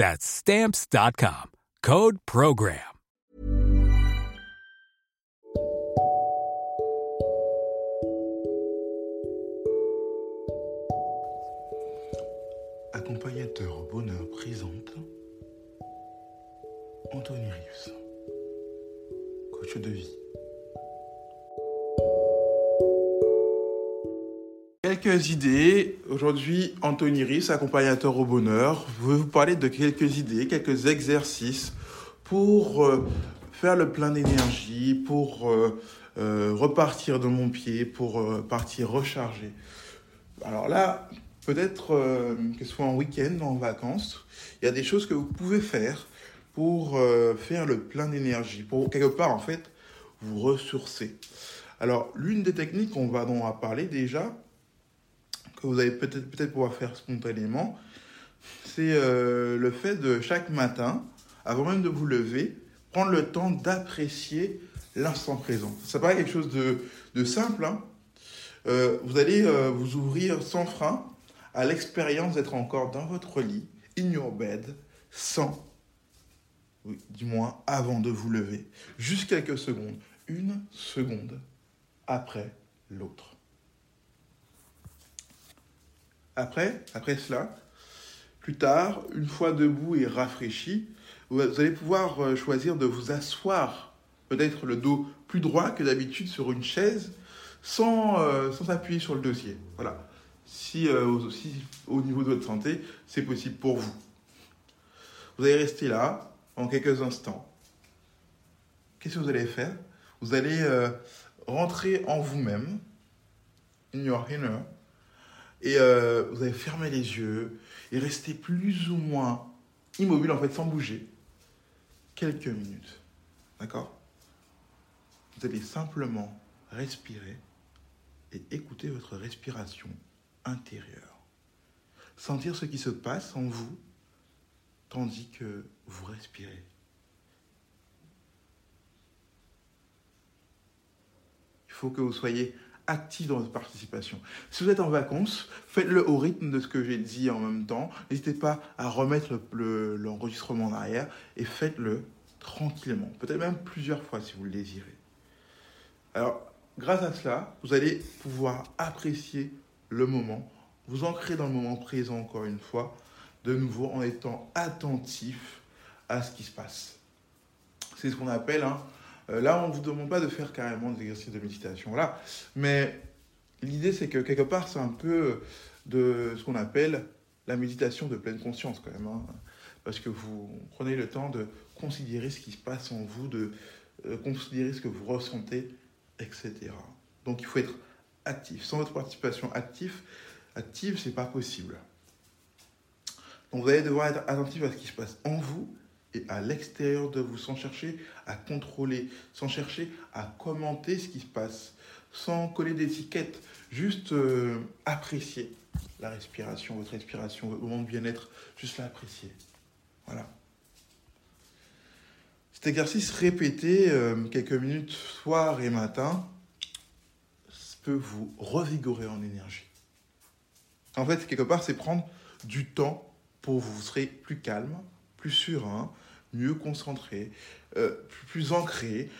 That's stamps.com. Code program. Accompagnateur Bonheur présente Anthony Rius, coach de vie. Quelques idées. Aujourd'hui, Anthony Rius, accompagnateur au bonheur, vais vous parler de quelques idées, quelques exercices pour euh, faire le plein d'énergie, pour euh, euh, repartir de mon pied, pour partir recharger. Alors là, peut-être que ce soit en week-end, en vacances, il y a des choses que vous pouvez faire pour faire le plein d'énergie, pour quelque part en fait vous ressourcer. Alors l'une des techniques qu'on va va parler déjà, que vous allez peut-être peut-être pouvoir faire spontanément, c'est euh, le fait de chaque matin, avant même de vous lever, prendre le temps d'apprécier l'instant présent. Ça paraît quelque chose de, simple. Hein. Euh, vous allez vous ouvrir sans frein à l'expérience d'être encore dans votre lit, in your bed, sans oui, du moins avant de vous lever, juste quelques secondes, une seconde après l'autre. Après, après cela, plus tard, une fois debout et rafraîchi, vous allez pouvoir euh, choisir de vous asseoir, peut-être le dos plus droit que d'habitude sur une chaise, sans, euh, sans appuyer sur le dossier. Voilà. Si, euh, au niveau de votre santé, c'est possible pour vous. Vous allez rester là, en quelques instants. Qu'est-ce que vous allez faire? Vous allez euh, rentrer en vous-même, in your inner, et euh, vous allez fermer les yeux et rester plus ou moins immobile, en fait, sans bouger, quelques minutes. D'accord? Vous allez simplement respirer et écouter votre respiration intérieure. Sentir ce qui se passe en vous tandis que vous respirez. Il faut que vous soyez actif dans votre participation. Si vous êtes en vacances, faites-le au rythme de ce que j'ai dit en même temps. N'hésitez pas à remettre l'enregistrement en arrière et faites-le tranquillement, peut-être même plusieurs fois si vous le désirez. Alors, grâce à cela, vous allez pouvoir apprécier le moment, vous ancrer dans le moment présent encore une fois, de nouveau en étant attentif à ce qui se passe. C'est ce qu'on appelle, hein, euh, là on ne vous demande pas de faire carrément des exercices de méditation, là, mais l'idée c'est que quelque part c'est un peu de ce qu'on appelle la méditation de pleine conscience quand même, hein, parce que vous prenez le temps de considérer ce qui se passe en vous, de euh, considérer ce que vous ressentez, etc. Donc il faut être actif. Sans votre participation active, active, c'est pas possible. Donc vous allez devoir être attentif à ce qui se passe en vous et à l'extérieur de vous, sans chercher à contrôler, sans chercher à commenter ce qui se passe, sans coller d'étiquettes, juste euh, apprécier la respiration, votre respiration, votre moment de bien-être, juste l'apprécier. Voilà. Cet exercice répété euh, quelques minutes soir et matin peut vous revigorer en énergie. En fait, quelque part, c'est prendre du temps pour vous, vous serez plus calme, plus serein, mieux concentré, euh, plus, ancré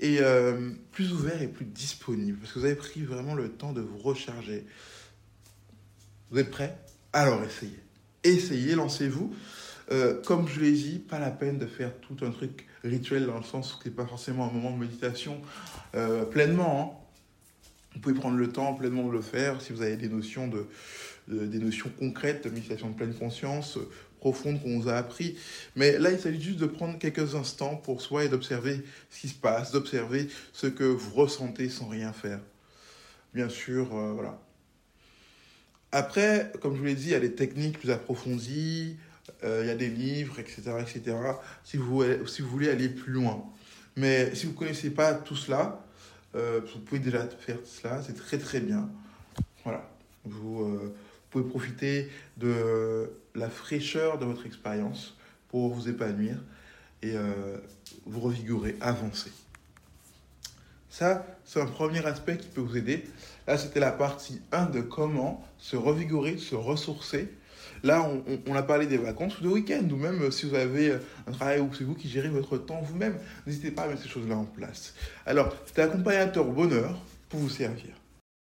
et euh, plus ouvert et plus disponible. Parce que vous avez pris vraiment le temps de vous recharger. Vous êtes prêt Alors essayez. Essayez, lancez-vous. Euh, comme je l'ai dit, pas la peine de faire tout un truc rituel dans le sens où ce n'est pas forcément un moment de méditation pleinement. Hein. Vous pouvez prendre le temps pleinement de le faire si vous avez des notions, de, des notions concrètes de méditation de pleine conscience, profonde qu'on vous a appris. Mais là, il s'agit juste de prendre quelques instants pour soi et d'observer ce qui se passe, d'observer ce que vous ressentez sans rien faire. Bien sûr, voilà. Après, comme je vous l'ai dit, il y a des techniques plus approfondies, euh, il y a des livres, etc., etc., si vous, voulez aller plus loin. Mais si vous ne connaissez pas tout cela, euh, vous pouvez déjà faire cela, c'est très très bien. Voilà, euh, pouvez profiter de la fraîcheur de votre expérience pour vous épanouir et vous revigorer, avancer. Ça, c'est un premier aspect qui peut vous aider. Là, c'était la partie 1 de comment se revigorer, se ressourcer Là, on, a parlé des vacances ou de week-end, ou même euh, si vous avez euh, un travail où c'est vous qui gérez votre temps vous-même, n'hésitez pas à mettre ces choses-là en place. Alors, c'était accompagnateur bonheur pour vous servir.